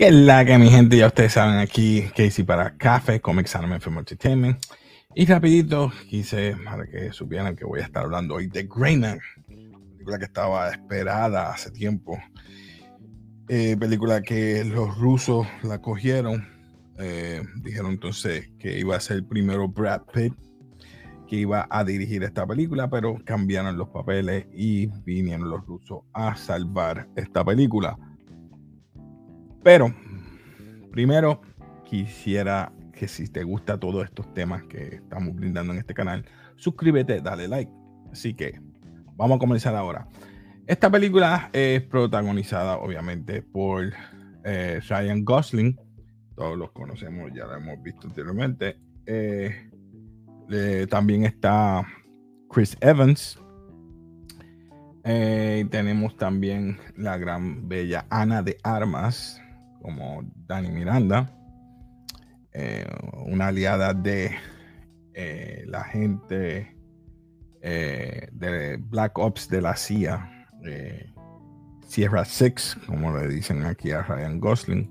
Que es la que mi gente, ya ustedes saben aquí, Casey para Café, Comics Anime Film Entertainment. Y rapidito, quise, para que supieran que voy a estar hablando hoy de Greyman, película que estaba esperada hace tiempo. Eh, película que los rusos la cogieron. Eh, dijeron entonces que iba a ser el primero Brad Pitt que iba a dirigir esta película, pero cambiaron los papeles y vinieron los rusos a salvar esta película. Pero, primero, quisiera que si te gusta todos estos temas que estamos brindando en este canal, suscríbete, dale like. Así que vamos a comenzar ahora. Esta película es protagonizada obviamente por eh, Ryan Gosling. Todos los conocemos, ya lo hemos visto anteriormente. Eh, también está Chris Evans. Eh, tenemos también la gran bella Ana de Armas como Dani Miranda, eh, una aliada de eh, la gente eh, de Black Ops de la CIA, Sierra Six, como le dicen aquí a Ryan Gosling.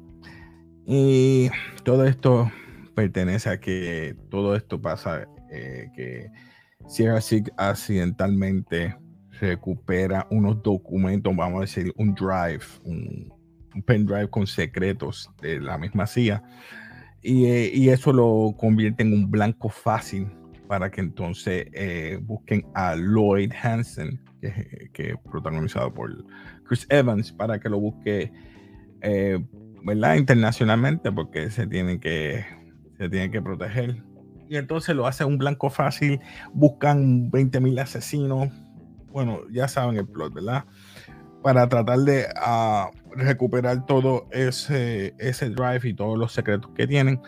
Y todo esto pertenece a que todo esto pasa, que Sierra Six accidentalmente recupera unos documentos, vamos a decir, un drive, un, un pendrive con secretos de la misma CIA. Eh, y, eso lo convierte en un blanco fácil para que entonces eh, busquen a Lloyd Hansen, que, es protagonizado por Chris Evans, para que lo busque eh, ¿verdad? internacionalmente, porque se tiene que, se tiene que proteger. Y entonces lo hace un blanco fácil, buscan 20 mil asesinos. Bueno, ya saben el plot, ¿verdad? Para tratar de ah, recuperar todo ese, ese drive y todos los secretos que tienen.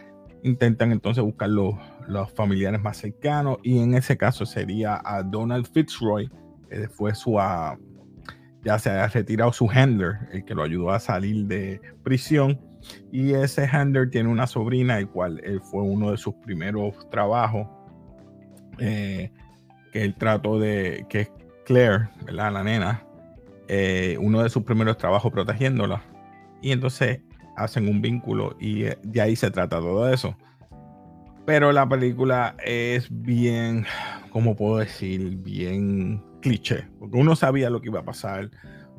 Intentan entonces buscar los, los familiares más cercanos y en ese caso sería a Donald Fitzroy, que fue su, ah, ya se ha retirado su handler, el que lo ayudó a salir de prisión. Y ese handler tiene una sobrina, el cual él fue uno de sus primeros trabajos, eh, que él trató de, que es Claire, ¿verdad? La nena, eh, uno de sus primeros trabajos protegiéndola. Y entonces hacen un vínculo y eh, de ahí se trata todo eso. Pero la película es bien, ¿cómo puedo decir? Bien cliché. Porque uno sabía lo que iba a pasar.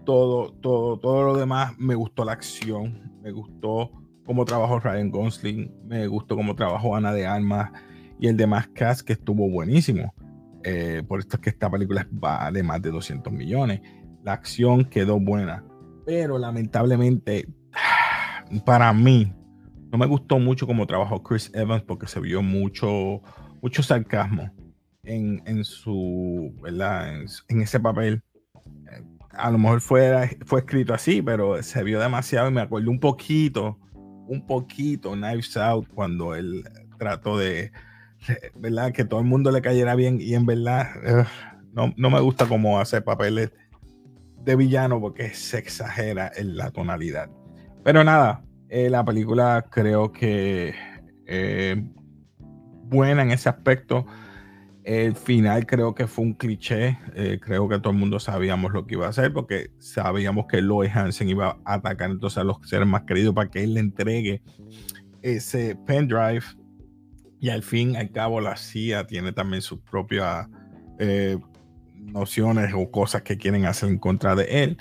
Todo, todo, todo lo demás. Me gustó la acción. Me gustó cómo trabajó Ryan Gosling. Me gustó cómo trabajó Ana de Armas. Y el demás cast que estuvo buenísimo. Eh, por esto es que esta película vale más de 200 millones la acción quedó buena, pero lamentablemente para mí no me gustó mucho como trabajó Chris Evans porque se vio mucho, mucho sarcasmo en, su, ¿verdad? En, ese papel. A lo mejor fue, fue escrito así, pero se vio demasiado y me acuerdo un poquito, un poquito Knives Out cuando él trató de, ¿verdad? Que todo el mundo le cayera bien y en verdad no, no me gusta cómo hacer papeles de villano porque se exagera en la tonalidad. Pero nada, eh, la película creo que eh, buena en ese aspecto. El final creo que fue un cliché. Eh, creo que todo el mundo sabíamos lo que iba a hacer porque sabíamos que Lloyd Hansen iba a atacar entonces a los seres más queridos para que él le entregue ese pendrive. Y al fin, al cabo, la CIA tiene también su propia nociones o cosas que quieren hacer en contra de él.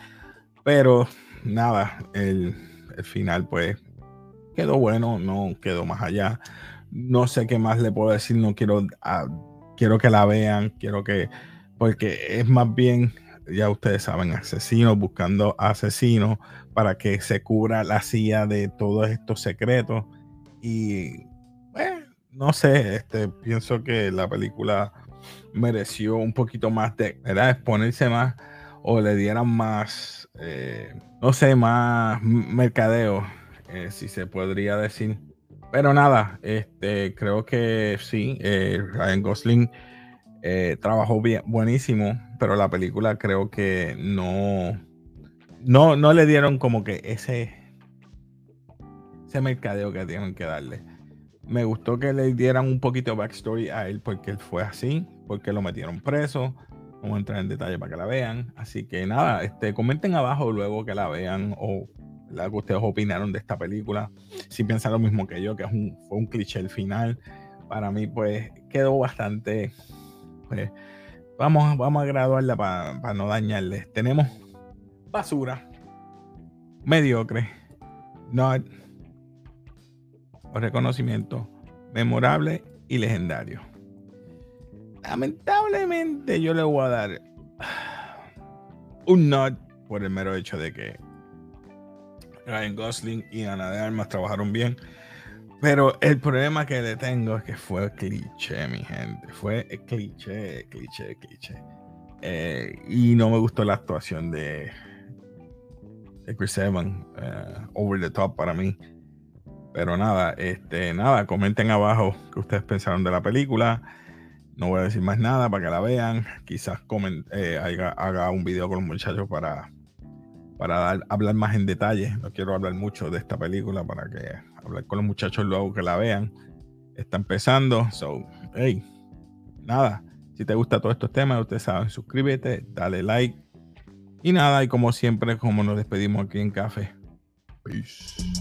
Pero nada, el, final pues quedó bueno, no quedó más allá. No sé qué más le puedo decir, no quiero, ah, quiero que la vean, quiero que, porque es más bien, ya ustedes saben, asesinos buscando asesinos para que se cubra la CIA de todos estos secretos. Y bueno, no sé, este, pienso que la película mereció un poquito más de, ¿verdad? Exponerse más o le dieran más, eh, no sé, más mercadeo, eh, si se podría decir. Pero nada, este, creo que sí, eh, Ryan Gosling trabajó bien, buenísimo, pero la película creo que no, no, no le dieron como que ese, ese mercadeo que tienen que darle. Me gustó que le dieran un poquito de backstory a él porque él fue así, porque lo metieron preso. Vamos a entrar en detalle para que la vean. Así que nada, este, comenten abajo luego que la vean o la que ustedes opinaron de esta película. Si piensan lo mismo que yo, que es un, fue un cliché el final, para mí pues quedó bastante... Pues, vamos, vamos a graduarla para no dañarles. Tenemos basura, mediocre, no reconocimiento memorable y legendario. Lamentablemente yo le voy a dar un nod por el mero hecho de que Ryan Gosling y Ana de Armas trabajaron bien. Pero el problema que le tengo es que fue cliché, mi gente. Fue cliché, cliché, cliché. Eh, y no me gustó la actuación de, de Chris Evans. Eh, over the top para mí. Pero nada, este, nada, comenten abajo qué ustedes pensaron de la película. No voy a decir más nada para que la vean. Quizás eh, haga, un video con los muchachos para, para hablar más en detalle. No quiero hablar mucho de esta película para que hablar con los muchachos luego que la vean. Está empezando. So, hey, nada. Si te gustan todos estos temas, ustedes saben, suscríbete, dale like. Y nada, y como siempre, como nos despedimos aquí en Café. Peace.